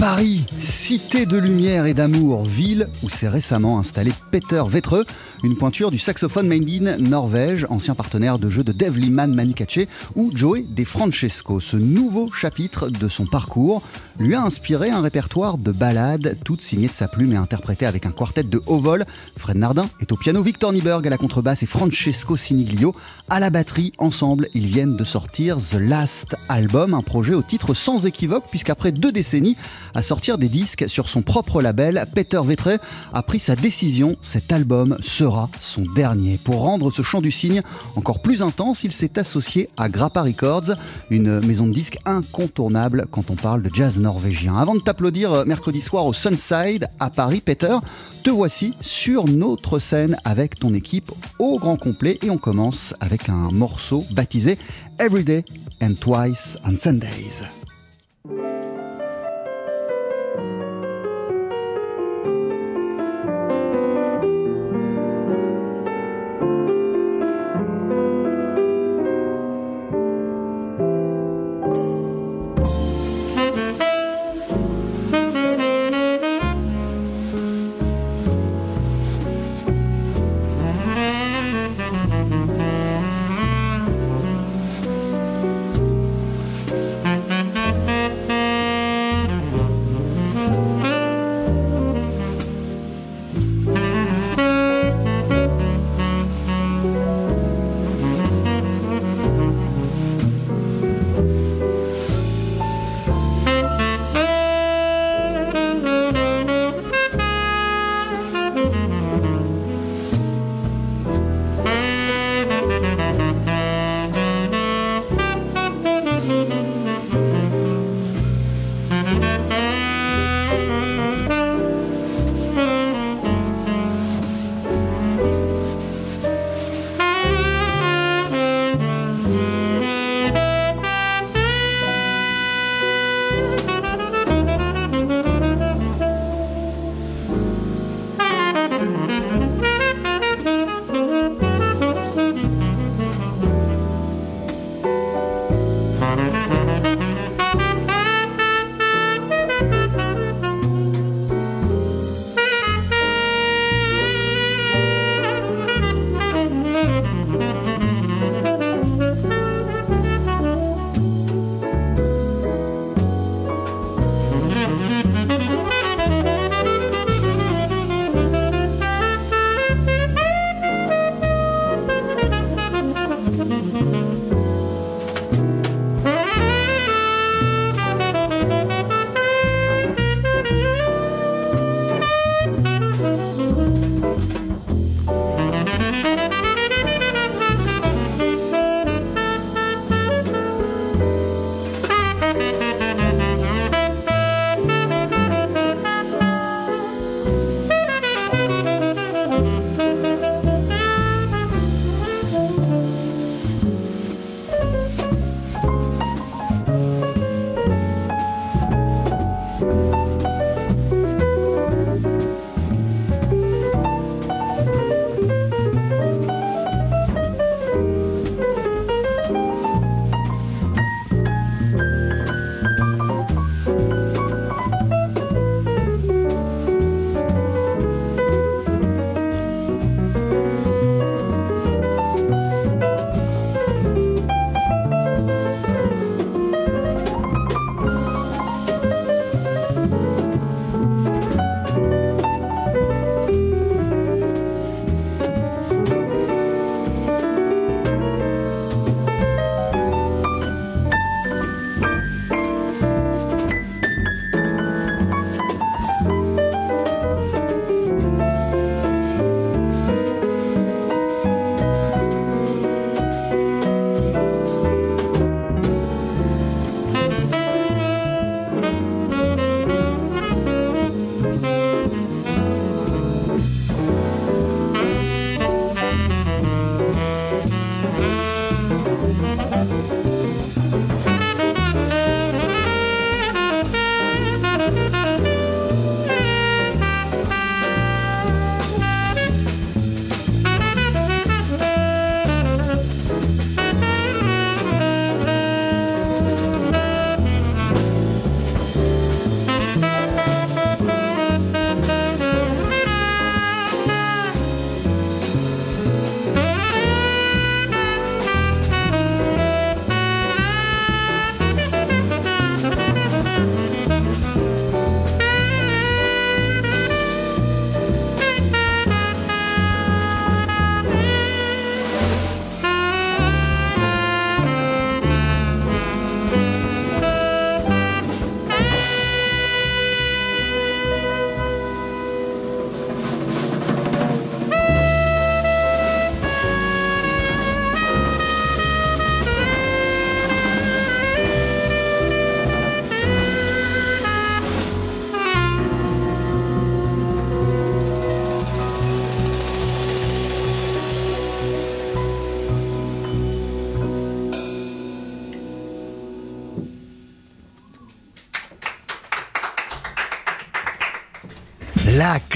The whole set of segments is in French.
Paris, cité de lumière et d'amour, ville où s'est récemment installé Peter Vetreux, une pointure du saxophone made Norvège, ancien partenaire de jeu de Dave Liman Manicace ou Joey De Francesco. Ce nouveau chapitre de son parcours lui a inspiré un répertoire de ballades, toutes signées de sa plume et interprétées avec un quartet de haut vol. Fred Nardin est au piano, Victor Nieberg à la contrebasse et Francesco Siniglio à la batterie. Ensemble, ils viennent de sortir The Last Album, un projet au titre sans équivoque, puisqu'après deux décennies à sortir des disques sur son propre label, Peter Vetré a pris sa décision. Cet album sera son dernier. Pour rendre ce chant du cygne encore plus intense, il s'est associé à Grappa Records, une maison de disques incontournable quand on parle de jazz norvégien. Avant de t'applaudir euh, mercredi soir au Sunside à Paris, Peter, te voici sur notre scène avec ton équipe au grand complet et on commence avec un morceau baptisé Everyday and Twice on Sundays.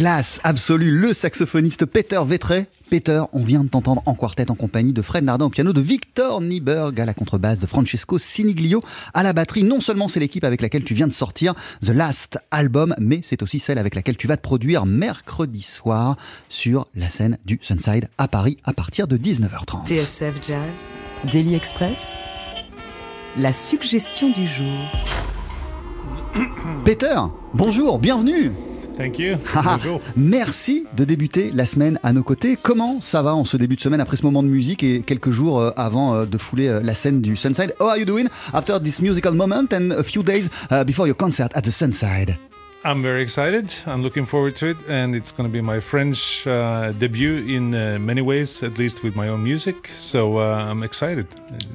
Classe absolue, le saxophoniste Peter Vetray. Peter, on vient de t'entendre en quartet en compagnie de Fred Nardin au piano, de Victor Nieberg à la contrebasse, de Francesco Siniglio à la batterie. Non seulement c'est l'équipe avec laquelle tu viens de sortir The Last Album, mais c'est aussi celle avec laquelle tu vas te produire mercredi soir sur la scène du Sunside à Paris à partir de 19h30. TSF Jazz, Daily Express, la suggestion du jour. Peter, bonjour, bienvenue Thank you. Haha, Bonjour. Merci de débuter la semaine à nos côtés. Comment ça va en ce début de semaine après ce moment de musique et quelques jours euh, avant euh, de fouler euh, la scène du Sunside? How are you doing after this musical moment and a few days uh, before your concert at the Sunside? I'm very excited. I'm looking forward to it, and it's going to be my French uh, debut in uh, many ways, at least with my own music. So uh, I'm excited.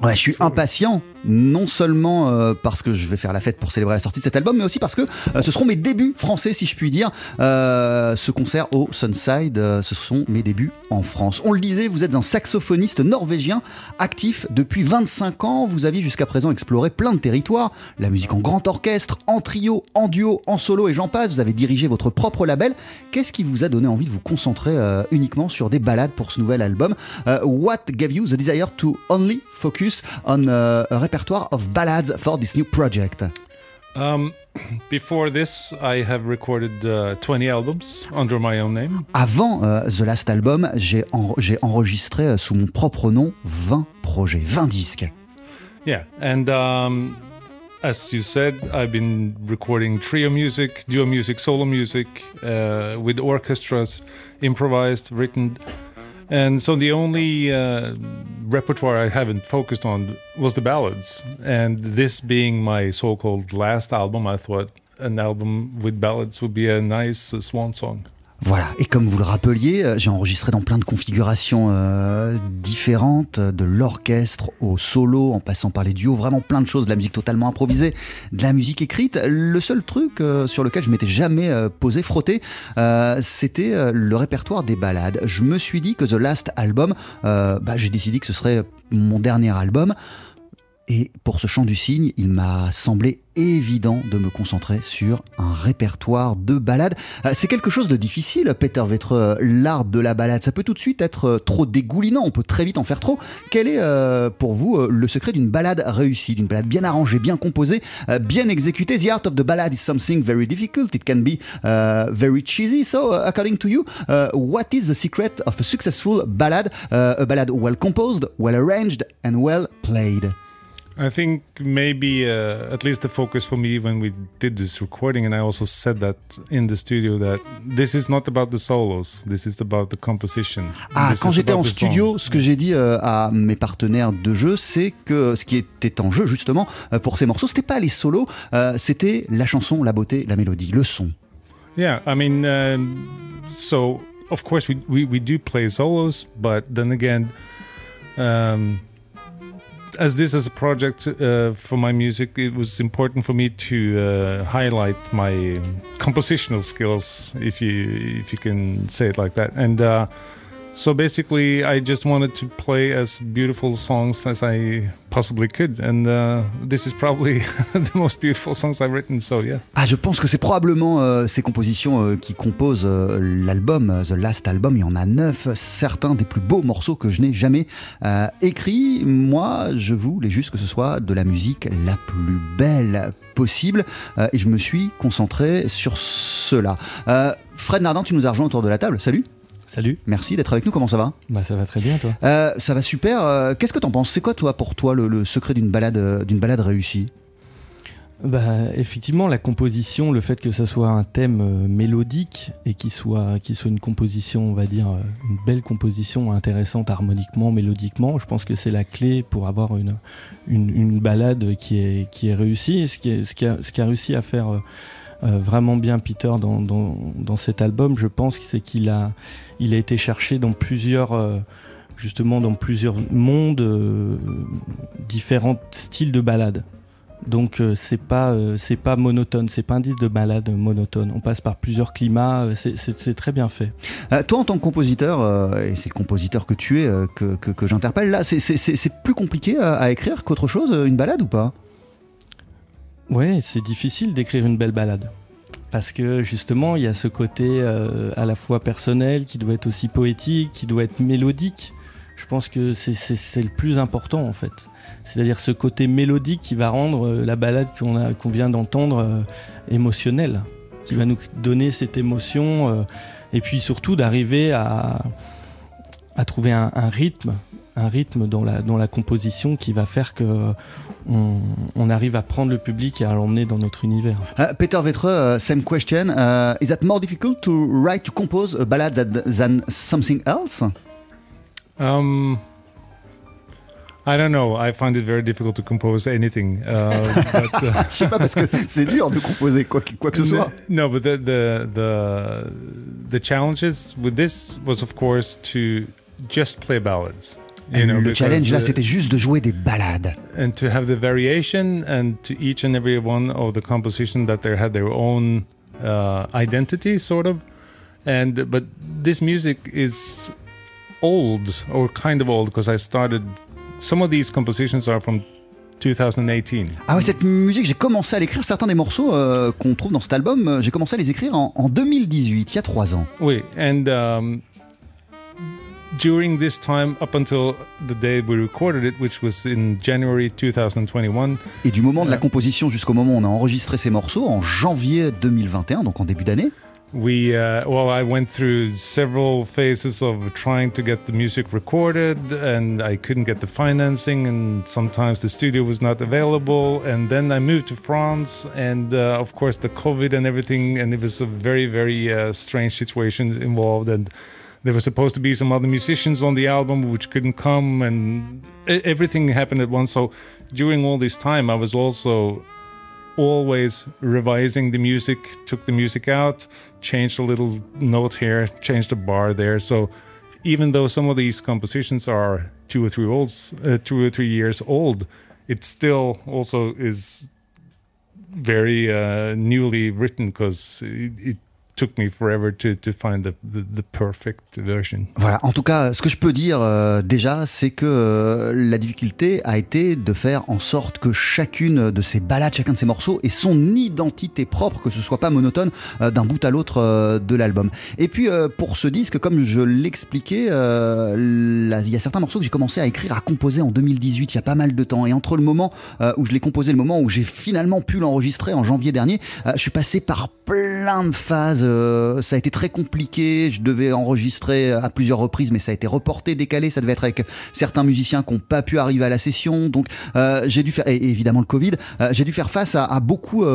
Ouais, je suis impatient, non seulement euh, parce que je vais faire la fête pour célébrer la sortie de cet album, mais aussi parce que euh, ce seront mes débuts français, si je puis dire. Euh, ce concert au Sunside, ce sont mes débuts en France. On le disait, vous êtes un saxophoniste norvégien actif depuis 25 ans. Vous aviez jusqu'à présent exploré plein de territoires, la musique en grand orchestre, en trio, en duo, en solo et j'en passe. Vous avez dirigé votre propre label. Qu'est-ce qui vous a donné envie de vous concentrer uniquement sur des ballades pour ce nouvel album? What gave you the desire to only focus on a repertoire of ballads for this new project? Um, before this, I have recorded uh, 20 albums under my own name. Avant euh, The Last Album, j'ai en- enregistré euh, sous mon propre nom 20 projets, 20 disques. Yeah, and um, as you said, I've been recording trio music, duo music, solo music uh, with orchestras, improvised, written. And so the only uh, repertoire I haven't focused on was the ballads. And this being my so called last album, I thought an album with ballads would be a nice uh, swan song. Voilà, et comme vous le rappeliez, euh, j'ai enregistré dans plein de configurations euh, différentes, euh, de l'orchestre au solo, en passant par les duos, vraiment plein de choses, de la musique totalement improvisée, de la musique écrite. Le seul truc sur lequel je m'étais jamais posé, frotté, c'était le répertoire des ballades. Je me suis dit que The Last Album, bah, j'ai décidé que ce serait mon dernier album. Et pour ce chant du cygne, il m'a semblé évident de me concentrer sur un répertoire de ballades. Euh, C'est quelque chose de difficile, Peter Vetre, euh, l'art de la balade. Ça peut tout de suite être euh, trop dégoulinant, on peut très vite en faire trop. Quel est pour vous le secret d'une balade réussie, d'une balade bien arrangée, bien composée, bien exécutée? The art of the ballad is something very difficult. It can be very cheesy. So, uh, according to you, uh, what is the secret of a successful ballad? Uh, a ballad well composed, well arranged, and well played. I think maybe uh, at least the focus for me when we did this recording, and I also said that in the studio that this is not about the solos, this is about the composition. Ah, This quand is j'étais en studio, ce que j'ai dit euh, à mes partenaires de jeu, c'est que ce qui était en jeu justement euh, pour ces morceaux, c'était pas les solos, euh, c'était la chanson, la beauté, la mélodie, le son. Yeah, I mean, um, so of course we, we, we do play solos, but then again, um, as this is a project uh, for my music, it was important for me to uh, highlight my compositional skills, if you if you can say it like that. And uh, so basically, I just wanted to play as beautiful songs as I possibly could, and uh, this is probably the most beautiful songs I've written. So yeah. Ah, je pense que c'est probablement euh, ces compositions euh, qui composent euh, l'album, The Last Album. Il y en a neuf, certains des plus beaux morceaux que je n'ai jamais écrits. Moi, je voulais juste que ce soit de la musique la plus belle possible et je me suis concentré sur cela. Fred Nardin, tu nous as rejoint autour de la table. Salut. Salut, Merci d'être avec nous. Comment ça va? Bah ça va très bien toi. Euh, Ça va super. Euh, Qu'est-ce que t'en penses? C'est quoi, toi, pour toi, le, le secret d'une balade, euh, d'une balade réussie? Bah effectivement la composition, le fait que ça soit un thème mélodique et qu'il soit, soit une composition, on va dire, une belle composition intéressante harmoniquement, mélodiquement, je pense que c'est la clé pour avoir une, une, une balade qui est, qui est réussie. Et ce, qui est- ce, qui a, ce qui a réussi à faire vraiment bien Peter dans, dans, cet album, je pense c'est qu'il a, il a été cherché dans plusieurs... euh, justement dans plusieurs mondes, euh, différents styles de balades. Donc euh, c'est pas euh, c'est pas monotone, c'est pas un disque de balade monotone. On passe par plusieurs climats, euh, c'est- très bien fait. Euh, toi, en tant que compositeur, euh, et c'est le compositeur que tu es, euh, que, que- j'interpelle, là, c'est- plus compliqué à, à écrire qu'autre chose, euh, une balade ou pas? Ouais, c'est difficile d'écrire une belle balade. parce que justement, il y a ce côté euh, à la fois personnel, qui doit être aussi poétique, qui doit être mélodique. Je pense que c'est- le plus important en fait. C'est-à-dire ce côté mélodique qui va rendre euh, la balade qu'on vient d'entendre euh, émotionnelle, qui va nous donner cette émotion, et puis surtout d'arriver à, trouver un rythme, un rythme dans la, dans la composition qui va faire que on, on arrive à prendre le public et à l'emmener dans notre univers. Uh, Peter Vetre, uh, same question. Uh, is that more difficult to write, to compose a ballad than, than something else? Um, I don't know. I find it very difficult to compose anything. Uh, but, uh, Je sais pas, parce que c'est dur de composer quoi, que- quoi que ce soit. No, but the, the the the challenges with this was of course to just play ballads. You know, le challenge là, uh, c'était juste de jouer des ballades. and to have the variation and to each and every one of the composition that they had their own uh, identity sort of and but this music is old or kind of old because i started some of these compositions are from 2018 Ah ouais, cette musique, j'ai commencé à l'écrire. Certains des morceaux euh, qu'on trouve dans cet album, j'ai commencé à les écrire en, en 2018, il y a trois ans. Wait, and um, during this time up until the day we recorded it which was in january 2021 Et du moment de la composition jusqu'au moment où on a enregistré ces morceaux, en janvier 2021, donc en début d'année, we uh, well i went through several phases of trying to get the music recorded and i couldn't get the financing and sometimes the studio was not available. And then i moved to france and uh, of course the covid and everything and it was a very very uh, strange situation involved. And there were supposed to be some other musicians on the album which couldn't come and everything happened at once so during all this time i was also always revising the music, took the music out, changed a little note here, changed a bar there. So even though some of these compositions are two or three old, uh, two or three years old, it still also is very uh, newly written because it, it took me forever to, to find the, the, the perfect. Voilà, en tout cas, ce que je peux dire euh, déjà, c'est que euh, la difficulté a été de faire en sorte que chacune de ces balades, chacun de ces morceaux ait son identité propre, que ce soit pas monotone euh, d'un bout à l'autre de l'album. Et puis pour ce disque, comme je l'expliquais, il y a certains morceaux que j'ai commencé à écrire, à composer en 2018, il y a pas mal de temps. Et entre le moment où je l'ai composé, le moment où j'ai finalement pu l'enregistrer en janvier dernier, je suis passé par plein de phases. Euh, ça a été très compliqué. Je devais enregistrer à plusieurs reprises, mais ça a été reporté, décalé. Ça devait être avec certains musiciens qui n'ont pas pu arriver à la session. Donc euh, j'ai dû faire, et évidemment le Covid, euh, j'ai dû faire face à, beaucoup,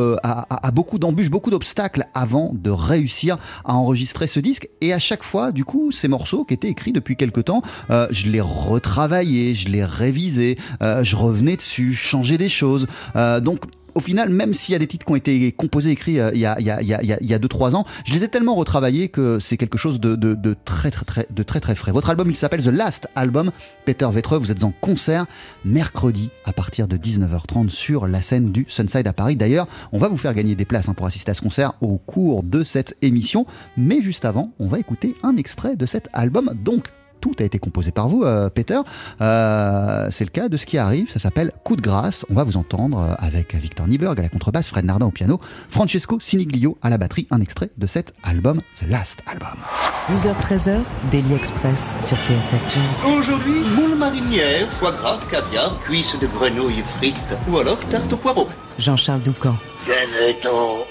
beaucoup d'embûches, beaucoup d'obstacles avant de réussir à enregistrer ce disque. Et à chaque fois, du coup, ces morceaux qui étaient écrits depuis quelque temps, je les retravaillais, je les révisais, je revenais dessus, je changeais des choses. Donc au final, même s'il y a des titres qui ont été composés, écrits euh, il y a 2-3 il y a, il y a- il y a- il y a deux, trois ans, je les ai tellement retravaillés que c'est quelque chose de, très, très, très, très très frais. Votre album, il s'appelle The Last Album. Peter Vetre, vous êtes en concert mercredi à partir de 19h30 sur la scène du Sunside à Paris. D'ailleurs, on va vous faire gagner des places hein, pour assister à ce concert au cours de cette émission. Mais juste avant, on va écouter un extrait de cet album. Donc, tout a été composé par vous, euh, Peter. Euh, c'est le cas de ce qui arrive. Ça s'appelle Coup de grâce. On va vous entendre euh, avec Victor Nieberg à la contrebasse, Fred Nardin au piano, Francesco Siniglio à la batterie. Un extrait de cet album, The Last Album. 12h-13h, Daily Express sur TSF Jazz. Aujourd'hui, moule marinière, foie gras, caviar, cuisses de grenouille frites ou alors tarte au poireau. Jean-Charles Doucan. Venez-t'en.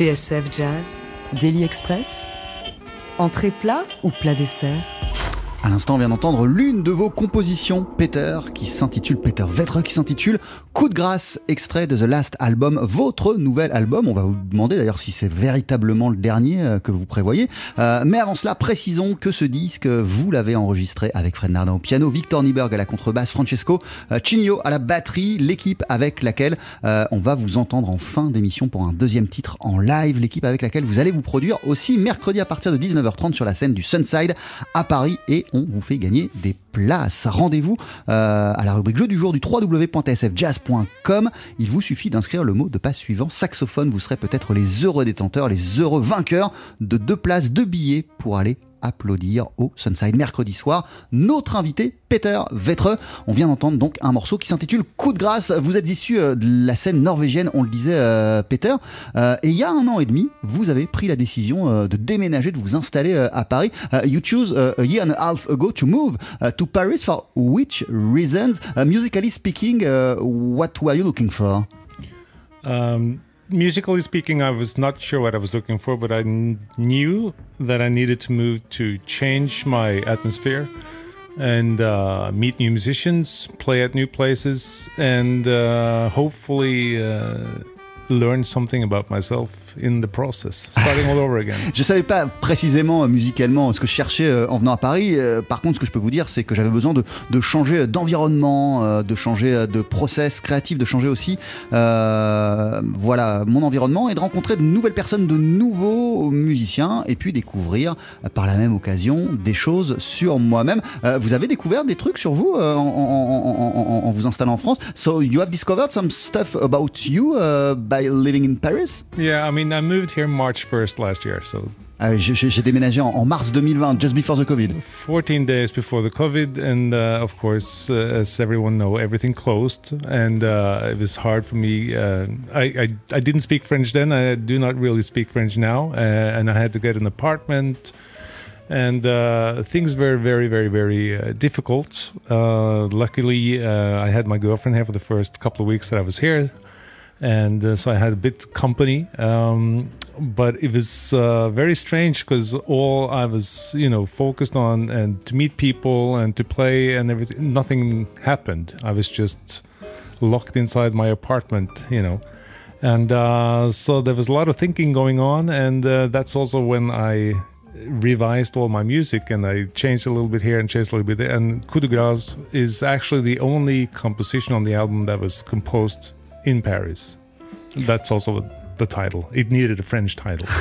TSF Jazz, Daily Express, entrée plat ou plat dessert? L'instant, on vient d'entendre l'une de vos compositions, Peter, qui s'intitule Peter Vetre, qui s'intitule Coup de grâce, extrait de The Last Album, votre nouvel album. On va vous demander d'ailleurs si c'est véritablement le dernier euh, que vous prévoyez. Euh, mais avant cela, précisons que ce disque, vous l'avez enregistré avec Fred Nardin au piano, Victor Nieberg à la contrebasse, Francesco euh, Cigno à la batterie, l'équipe avec laquelle on va vous entendre en fin d'émission pour un deuxième titre en live, l'équipe avec laquelle vous allez vous produire aussi mercredi à partir de 19h30 sur la scène du Sunside à Paris et on vous fait gagner des places. Rendez-vous euh, à la rubrique jeu du jour du www.tsfjazz.com. Il vous suffit d'inscrire le mot de passe suivant saxophone. Vous serez peut-être les heureux détenteurs, les heureux vainqueurs de deux places, deux billets pour aller applaudir au Sunside mercredi soir. Notre invité, Peter Vetre. On vient d'entendre donc un morceau qui s'intitule Coup de grâce. Vous êtes issu euh, de la scène norvégienne, on le disait, euh, Peter. Et il y a un an et demi, vous avez pris la décision de déménager, de vous installer à Paris. You choose a year and a half ago to move to Paris for which reasons? Uh, musically speaking, uh, what were you looking for? Um, musically speaking, I was not sure what I was looking for, but I knew that I needed to move to change my atmosphere and uh, meet new musicians, play at new places, and uh, hopefully uh, learn something about myself in the process, starting all over again. Je savais pas précisément euh, musicalement ce que je cherchais euh, en venant à Paris. Euh, Par contre, ce que je peux vous dire, c'est que j'avais besoin de, de changer d'environnement, de changer de process créatif, de changer aussi, euh, voilà, mon environnement et de rencontrer de nouvelles personnes, de nouveaux musiciens, et puis découvrir par la même occasion des choses sur moi-même. Vous avez découvert des trucs sur vous en, en- en- en- en vous installant en France? So you have discovered some stuff about you uh, by living in Paris? yeah, I mean, I moved here March 1st last year, so j'ai- J'ai j'ai déménagé en, en mars 2020, just before the Covid. 14 days before the COVID, and uh, of course, uh, as everyone know, everything closed, and uh, it was hard for me. Uh, I, I I didn't speak French then. I do not really speak French now, uh, and I had to get an apartment, and uh, things were very, very, very uh, difficult. Uh, luckily, uh, I had my girlfriend here for the first couple of weeks that I was here. And uh, so I had a bit company, um, but it was uh, very strange because all I was, you know, focused on and to meet people and to play and everything, nothing happened. I was just locked inside my apartment, you know. And uh, so there was a lot of thinking going on, and uh, that's also when I revised all my music and I changed a little bit here and changed a little bit there. And Coup de Grâce is actually the only composition on the album that was composed in Paris. That's also the title. It needed a French title.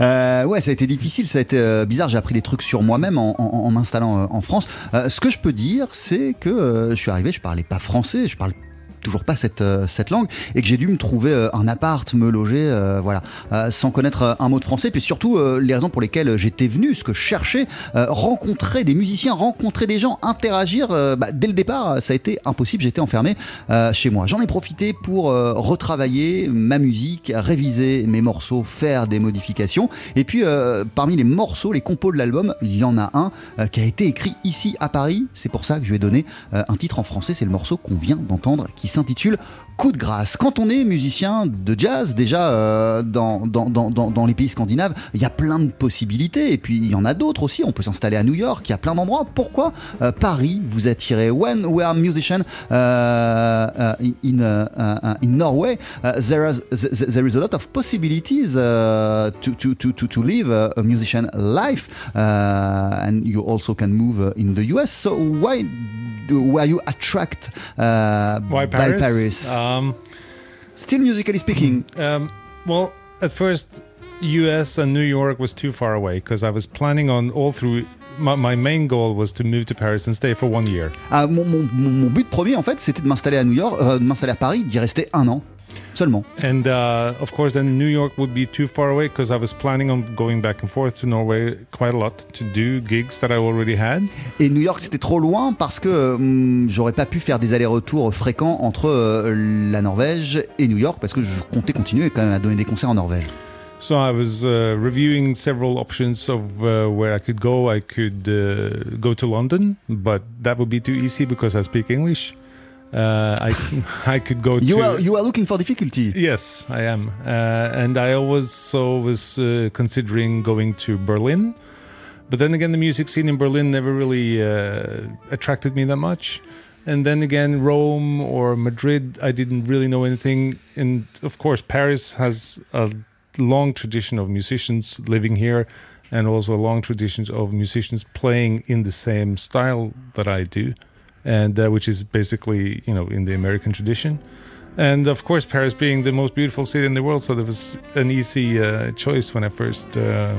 Euh, ouais, ça a été difficile, ça a été euh, bizarre. J'ai appris des trucs sur moi-même en, m'installant euh, en France. Euh, ce que je peux dire, c'est que je suis arrivé, je parlais pas français, je parle toujours pas cette, euh, cette langue et que j'ai dû me trouver euh, un appart, me loger, euh, voilà, sans connaître un mot de français. Puis surtout, les raisons pour lesquelles j'étais venu, ce que je cherchais, rencontrer des musiciens, rencontrer des gens, interagir, bah, dès le départ, ça a été impossible. J'étais enfermé chez moi. J'en ai profité pour retravailler ma musique, réviser mes morceaux, faire des modifications. Et puis, parmi les morceaux, les compos de l'album, il y en a un qui a été écrit ici à Paris. C'est pour ça que je lui ai donné euh, un titre en français. C'est le morceau qu'on vient d'entendre qui s'intitule Coup de grâce. Quand on est musicien de jazz, déjà euh, dans, dans, dans, dans, les pays scandinaves, il y a plein de possibilités. Et puis il y en a d'autres aussi. On peut s'installer à New York, il y a plein d'endroits. Pourquoi euh, Paris vous attirez When we are musician uh, uh, in, uh, uh, in Norway, uh, there, is, th- there is a lot of possibilities uh, to, to, to, to, live a, musician life. Uh, and you also can move in the US. So why were you attracted uh, by Paris? Paris? Um, Still musically speaking. Um, well, at first, U.S. and New York was too far away because I was planning on all through. My, my main goal was to move to Paris and stay for one year. Ah, mon, mon, mon- mon but premier, en fait, c'était de m'installer à New York, euh, de m'installer à Paris, d'y rester un an seulement. And uh, of course, then New York would be too far away because I was planning on going back and forth to Norway quite a lot to do gigs that I already had. Et New York, c'était trop loin parce que hum, j'aurais pas pu faire des allers-retours fréquents entre euh, la Norvège et New York parce que je comptais continuer quand même à donner des concerts en Norvège. So I was uh, reviewing several options of uh, where I could go. I could uh, go to London, but that would be too easy because I speak English. Uh, I I could go You to are, you are looking for difficulty. Yes, I am, uh, and I also was uh, considering going to Berlin, but then again, the music scene in Berlin never really uh, attracted me that much. And then again, Rome or Madrid, I didn't really know anything. And of course, Paris has a long tradition of musicians living here, and also a long tradition of musicians playing in the same style that I do, and uh, which is basically, you know, in the American tradition. And of course, Paris being the most beautiful city in the world, so there was an easy uh, choice when I first uh,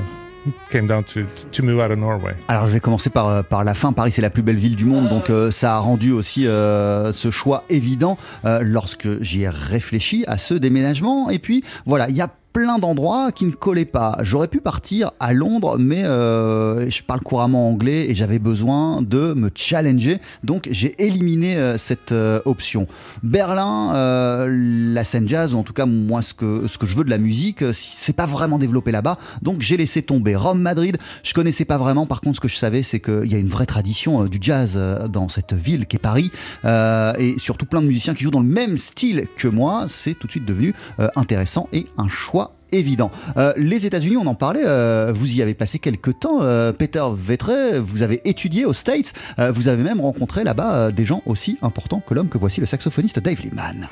came down to to move out of Norway. Alors je vais commencer par, euh, par la fin. Paris c'est la plus belle ville du monde, donc euh, ça a rendu aussi euh, ce choix évident euh, lorsque j'y ai réfléchi à ce déménagement. Et puis voilà, il y a plein d'endroits qui ne collaient pas. J'aurais pu partir à Londres, mais euh, je parle couramment anglais et j'avais besoin de me challenger, donc j'ai éliminé euh, cette euh, option. Berlin, la scène jazz, en tout cas moi ce que, ce que je veux de la musique, c'est pas vraiment développé là-bas, donc j'ai laissé tomber. Rome, Madrid, je connaissais pas vraiment, par contre ce que je savais c'est qu'il y a une vraie tradition du jazz dans cette ville qu'est Paris, euh, et surtout plein de musiciens qui jouent dans le même style que moi, c'est tout de suite devenu intéressant et un choix évident. Euh, les États-Unis, on en parlait, euh, vous y avez passé quelques temps. Euh, Peter Vettre, vous avez étudié aux States, vous avez même rencontré là-bas des gens aussi importants que l'homme que voici le saxophoniste Dave Lehman.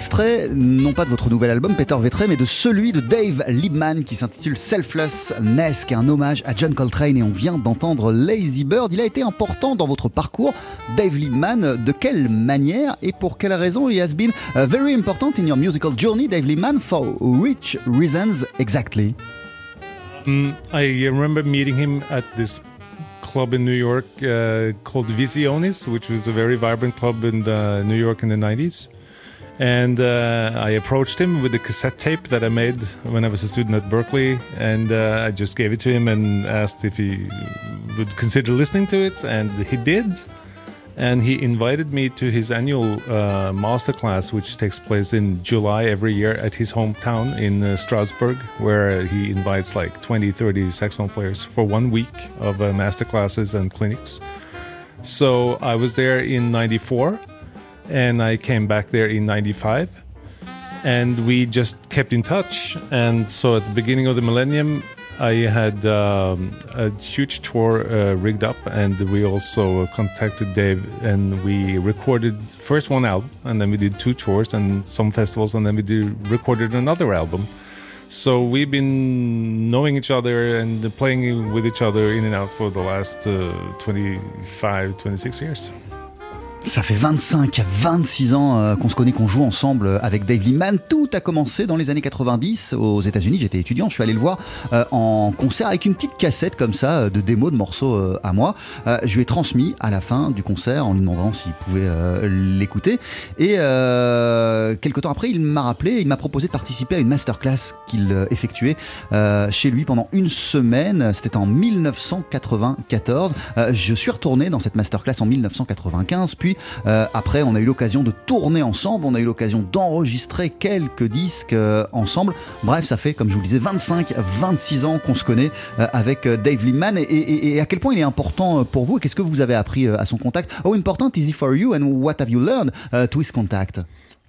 Extrait, non pas de votre nouvel album Peter Vetray, mais de celui de Dave Liebman qui s'intitule Selflessness, qui est un hommage à John Coltrane. Et on vient d'entendre Lazy Bird. Il a été important dans votre parcours, Dave Liebman. De quelle manière et pour quelle raison He has been uh, very important in your musical journey, Dave Liebman, for which reasons exactly? Mm, I remember meeting him at this club in New York uh, called Visiones, which was a very vibrant club in New York in the 90s. And uh, I approached him with a cassette tape that I made when I was a student at Berkeley, and uh, I just gave it to him and asked if he would consider listening to it, and he did. And he invited me to his annual uh, masterclass, which takes place in July every year at his hometown in uh, Strasbourg, where he invites like 20, 30 saxophone players for one week of uh, masterclasses and clinics. So I was there in 94 and I came back there in 95 and we just kept in touch and so at the beginning of the millennium I had um, a huge tour uh, rigged up, and we also contacted Dave, and we recorded first one album, and then we did two tours and some festivals, and then we did, recorded another album. So we've been knowing each other and playing with each other in and out for the last uh, 25, 26 years. Ça fait 25 26 ans euh, qu'on se connaît, qu'on joue ensemble euh, avec Dave Liebman. Tout a commencé dans les années 90 aux États-Unis. J'étais étudiant, je suis allé le voir euh, en concert avec une petite cassette comme ça de démo de morceaux à moi. je lui ai transmis à la fin du concert en lui demandant s'il pouvait l'écouter. Et quelques temps après, il m'a rappelé, il m'a proposé de participer à une masterclass qu'il effectuait chez lui pendant une semaine. C'était en 1994. je suis retourné dans cette masterclass en 1995, puis euh, après, on a eu l'occasion de tourner ensemble, on a eu l'occasion d'enregistrer quelques disques euh, ensemble. Bref, ça fait, comme je vous le disais, 25, 26 ans qu'on se connaît euh, avec Dave Liebman. Et, à quel point il est important pour vous et qu'est-ce que vous avez appris à son contact? How important is he for you and what have you learned to his contact?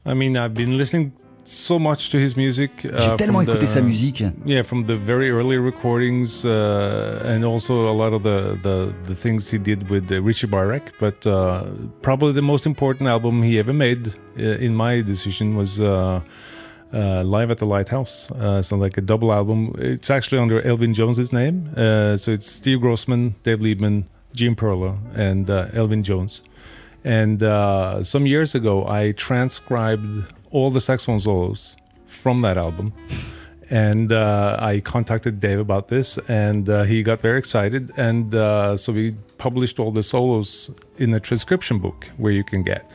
I mean, I've been listening so much to his music. Uh, J'ai tellement écouté sa musique. Yeah, from the very early recordings uh, and also a lot of the, the, the things he did with uh, Richie Barek. But uh, probably the most important album he ever made, uh, in my decision, was uh, Live at the Lighthouse. so like a double album. It's actually under Elvin Jones's name. so it's Steve Grossman, Dave Liebman, Jim Perla, and Elvin Jones. And some years ago, I transcribed all the saxophone solos from that album. And uh, I contacted Dave about this, and uh, he got very excited. And uh, so we published all the solos in a transcription book where you can get.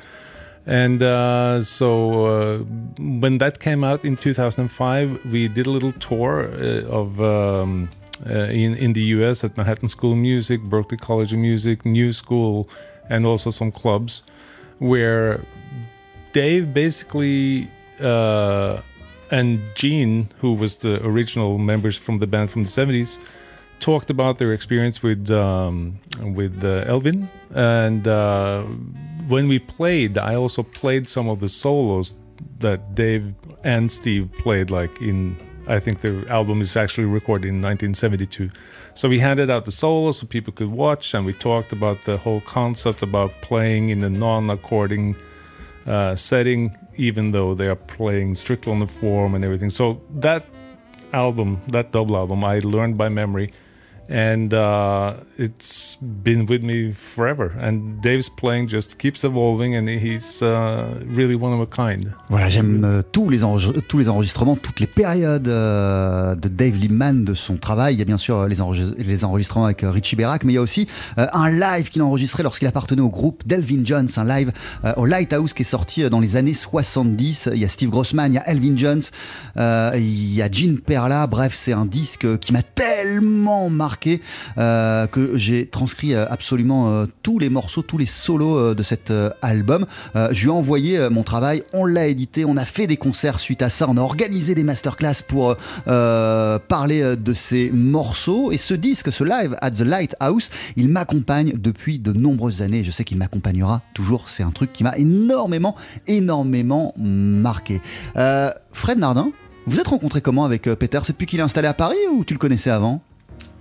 And uh, so uh, when that came out in 2005, we did a little tour uh, of um, in in the U.S. at Manhattan School of Music, Berklee College of Music, New School, and also some clubs, where Dave basically uh, and Gene, who was the original members from the band from the 70s, talked about their experience with um, with uh, Elvin. And uh, when we played, I also played some of the solos that Dave and Steve played. Like in, I think the album is actually recorded in 1972. So we handed out the solos so people could watch, and we talked about the whole concept about playing in a non-according uh, setting, even though they are playing strictly on the form and everything. So that album, that double album, I learned by memory and uh, it's been with me forever. And Dave's playing just keeps evolving, and he's uh, really one of a kind. Voilà, j'aime euh, tous les tous les enregistrements, toutes les périodes euh, de Dave Liebman, de son travail. Il y a bien sûr les, les enregistrements avec euh, Richie Berak, mais il y a aussi un live qu'il a enregistré lorsqu'il appartenait au groupe Delvin Jones, un live au Lighthouse qui est sorti dans les années 70. Il y a Steve Grossman, il y a Elvin Jones, il y a Gene Perla. Bref, c'est un disque qui m'a tellement marqué euh, que j'ai transcrit euh, absolument euh, tous les morceaux, tous les solos de cet album. je lui ai envoyé mon travail, on l'a édité, on a fait des concerts suite à ça, on a organisé des masterclass pour parler de ces morceaux. Et ce disque, ce live at the Lighthouse, il m'accompagne depuis de nombreuses années. Je sais qu'il m'accompagnera toujours. C'est un truc qui m'a énormément, énormément marqué. Fred Nardin, vous êtes rencontré comment avec Peter? C'est depuis qu'il est installé à Paris ou tu le connaissais avant?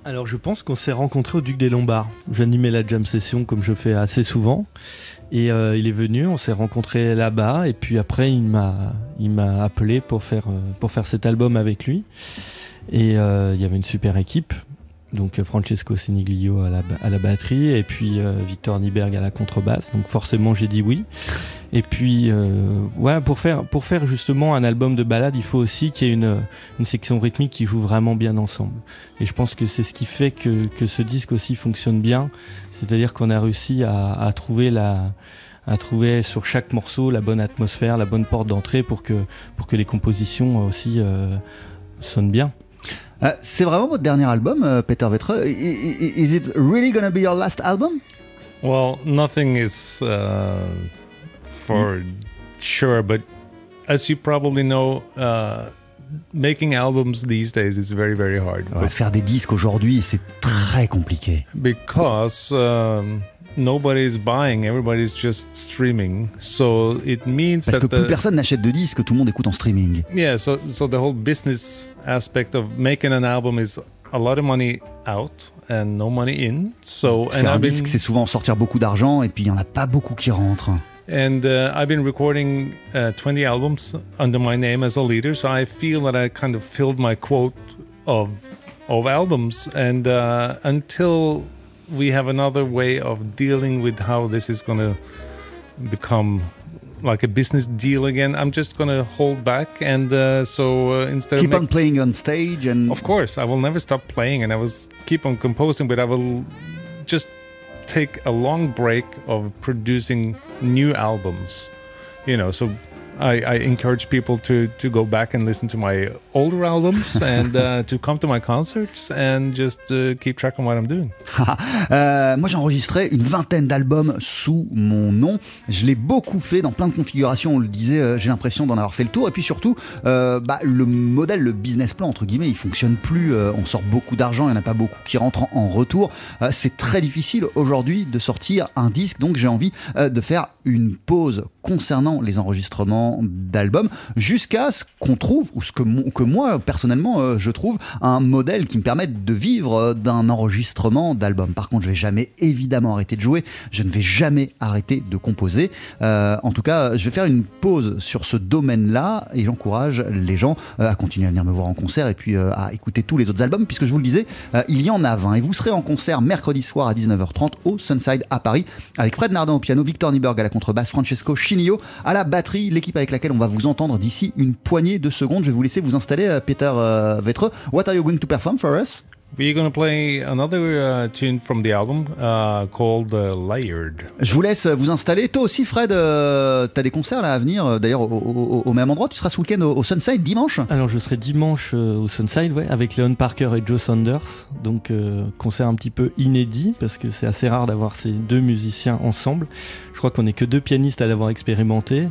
Alors je pense qu'on s'est rencontrés au Duc des Lombards. J'animais la jam session comme je fais assez souvent. Et euh, il est venu, on s'est rencontrés là-bas. Et puis après, il m'a, il m'a appelé pour faire, euh, pour faire cet album avec lui. Et euh, il y avait une super équipe. Donc Francesco Seniglio à la, batterie et puis Victor Nieberg à la contrebasse. Donc forcément j'ai dit oui. Et puis, euh, ouais, pour faire, pour faire justement un album de balade, il faut aussi qu'il y ait une, section rythmique qui joue vraiment bien ensemble. Et je pense que c'est ce qui fait que, ce disque aussi fonctionne bien. C'est-à-dire qu'on a réussi à, trouver sur chaque morceau la bonne atmosphère, la bonne porte d'entrée pour que, les compositions aussi euh, sonnent bien. Euh, c'est vraiment votre dernier album, euh, Peter Vetre. Is it really gonna be your last album? Well, nothing is. Uh... for sure. But as you probably know, uh, making albums these days is very very hard. Ouais, faire des disques aujourd'hui, c'est très compliqué. Because um, nobody's buying, everybody's just streaming. So it means Parce that que plus personne n'achète de disques, tout le monde écoute en streaming. Yeah, so so the whole business aspect of making an album is a lot of money out and no money in. So faire un disque, c'est souvent sortir beaucoup d'argent et puis il y en a pas beaucoup qui rentrent. And uh, I've been recording uh, 20 albums under my name as a leader, so I feel that I kind of filled my quote of of albums. And uh, until we have another way of dealing with how this is going to become like a business deal again, I'm just going to hold back. And uh, so uh, instead keep of on playing on stage, and of course I will never stop playing, and I will keep on composing, but I will just take a long break of producing new albums. You know, so I, I, encourage people to to go back and listen to my older albums and uh, to come to my concerts and just uh, keep track on what I'm doing. euh, moi, j'ai enregistré une vingtaine d'albums sous mon nom. Je l'ai beaucoup fait dans plein de configurations. On le disait, euh, j'ai l'impression d'en avoir fait le tour. Et puis surtout, euh, bah, le modèle, le business plan entre guillemets, il fonctionne plus. Euh, on sort beaucoup d'argent, il n'y en a pas beaucoup qui rentrent en, en retour. Euh, c'est très difficile aujourd'hui de sortir un disque. Donc, j'ai envie de faire une pause concernant les enregistrements d'albums jusqu'à ce qu'on trouve, ou ce que, que moi personnellement euh, je trouve, un modèle qui me permette de vivre euh, d'un enregistrement d'album. Par contre, je vais jamais évidemment arrêter de jouer, je ne vais jamais arrêter de composer. Euh, en tout cas, je vais faire une pause sur ce domaine-là et j'encourage les gens à continuer à venir me voir en concert et puis à écouter tous les autres albums, puisque je vous le disais, il y en a 20 et vous serez en concert mercredi soir à 19h30 au Sunside à Paris avec Fred Nardin au piano, Victor Nieberg à la contrebasse, Francesco Chinillo à la batterie, l'équipe avec laquelle on va vous entendre d'ici une poignée de secondes. Je vais vous laisser vous installer, euh, Peter euh, Vetre. What are you going to perform for us? We're going to play another uh, tune from the album uh, called uh, Layered. Je vous laisse vous installer. Toi aussi, Fred, euh, tu as des concerts là à venir, euh, d'ailleurs au, au, au, même endroit. Tu seras ce week-end au, au, Sunside dimanche Alors, je serai dimanche euh, au Sunside, ouais, avec Leon Parker et Joe Saunders. Donc, euh, concert un petit peu inédit parce que c'est assez rare d'avoir ces deux musiciens ensemble. Je crois qu'on n'est que deux pianistes à l'avoir expérimenté.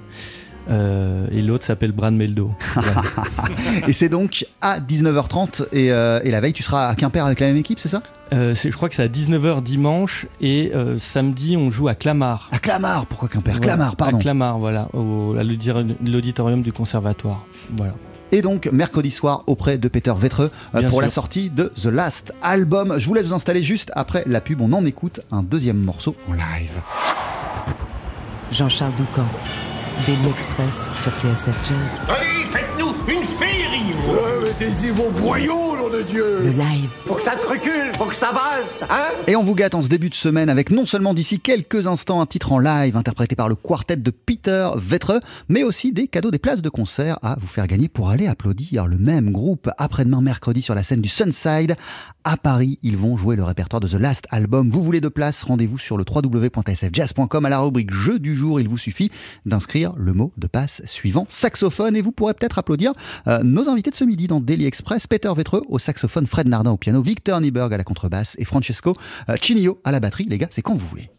Euh, et l'autre s'appelle Brad Meldo. et c'est donc à 19h30 et, euh, et, la veille tu seras à Quimper avec la même équipe, c'est ça? Euh, Je crois que c'est à 19h dimanche et euh, samedi on joue à Clamart. À Clamart Pourquoi Quimper? Voilà, Clamart, pardon. À Clamart, voilà, au, à l'auditorium du conservatoire. Voilà. Et donc mercredi soir auprès de Peter Vetre pour sûr. la sortie de The Last Album. Je vous laisse vous installer juste après la pub. On en écoute un deuxième morceau en live. Jean-Charles Doucan. Daily Express sur TSF Jazz. Allez, faites-nous une féerie ouais, Mettez-y vos boyaux, nom de Dieu Le live. Faut que ça te recule, faut que ça valse, hein Et on vous gâte en ce début de semaine avec non seulement d'ici quelques instants un titre en live interprété par le quartet de Peter Vetre, mais aussi des cadeaux, des places de concert à vous faire gagner pour aller applaudir le même groupe après-demain mercredi sur la scène du Sunside à Paris. Ils vont jouer le répertoire de The Last Album. Vous voulez de place? Rendez-vous sur le www.sfjazz.com à la rubrique Jeu du jour. Il vous suffit d'inscrire le mot de passe suivant saxophone et vous pourrez peut-être applaudir euh, nos invités de ce midi dans Daily Express. Peter Vetreux au saxophone, Fred Nardin au piano, Victor Nieberg à la contrebasse et Francesco euh, Chinillo à la batterie. Les gars, c'est quand vous voulez.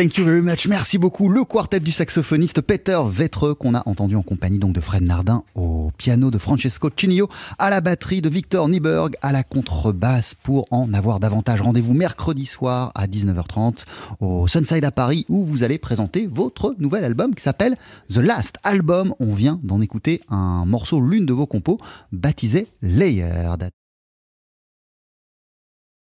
Thank you very much. Merci beaucoup. Le quartet du saxophoniste Peter Vetreux qu'on a entendu en compagnie donc de Fred Nardin au piano, de Francesco Cinio à la batterie, de Victor Nieberg à la contrebasse. Pour en avoir davantage, rendez-vous mercredi soir à 19h30 au Sunside à Paris où vous allez présenter votre nouvel album qui s'appelle The Last Album. On vient d'en écouter un morceau, l'une de vos compos, baptisé Layered.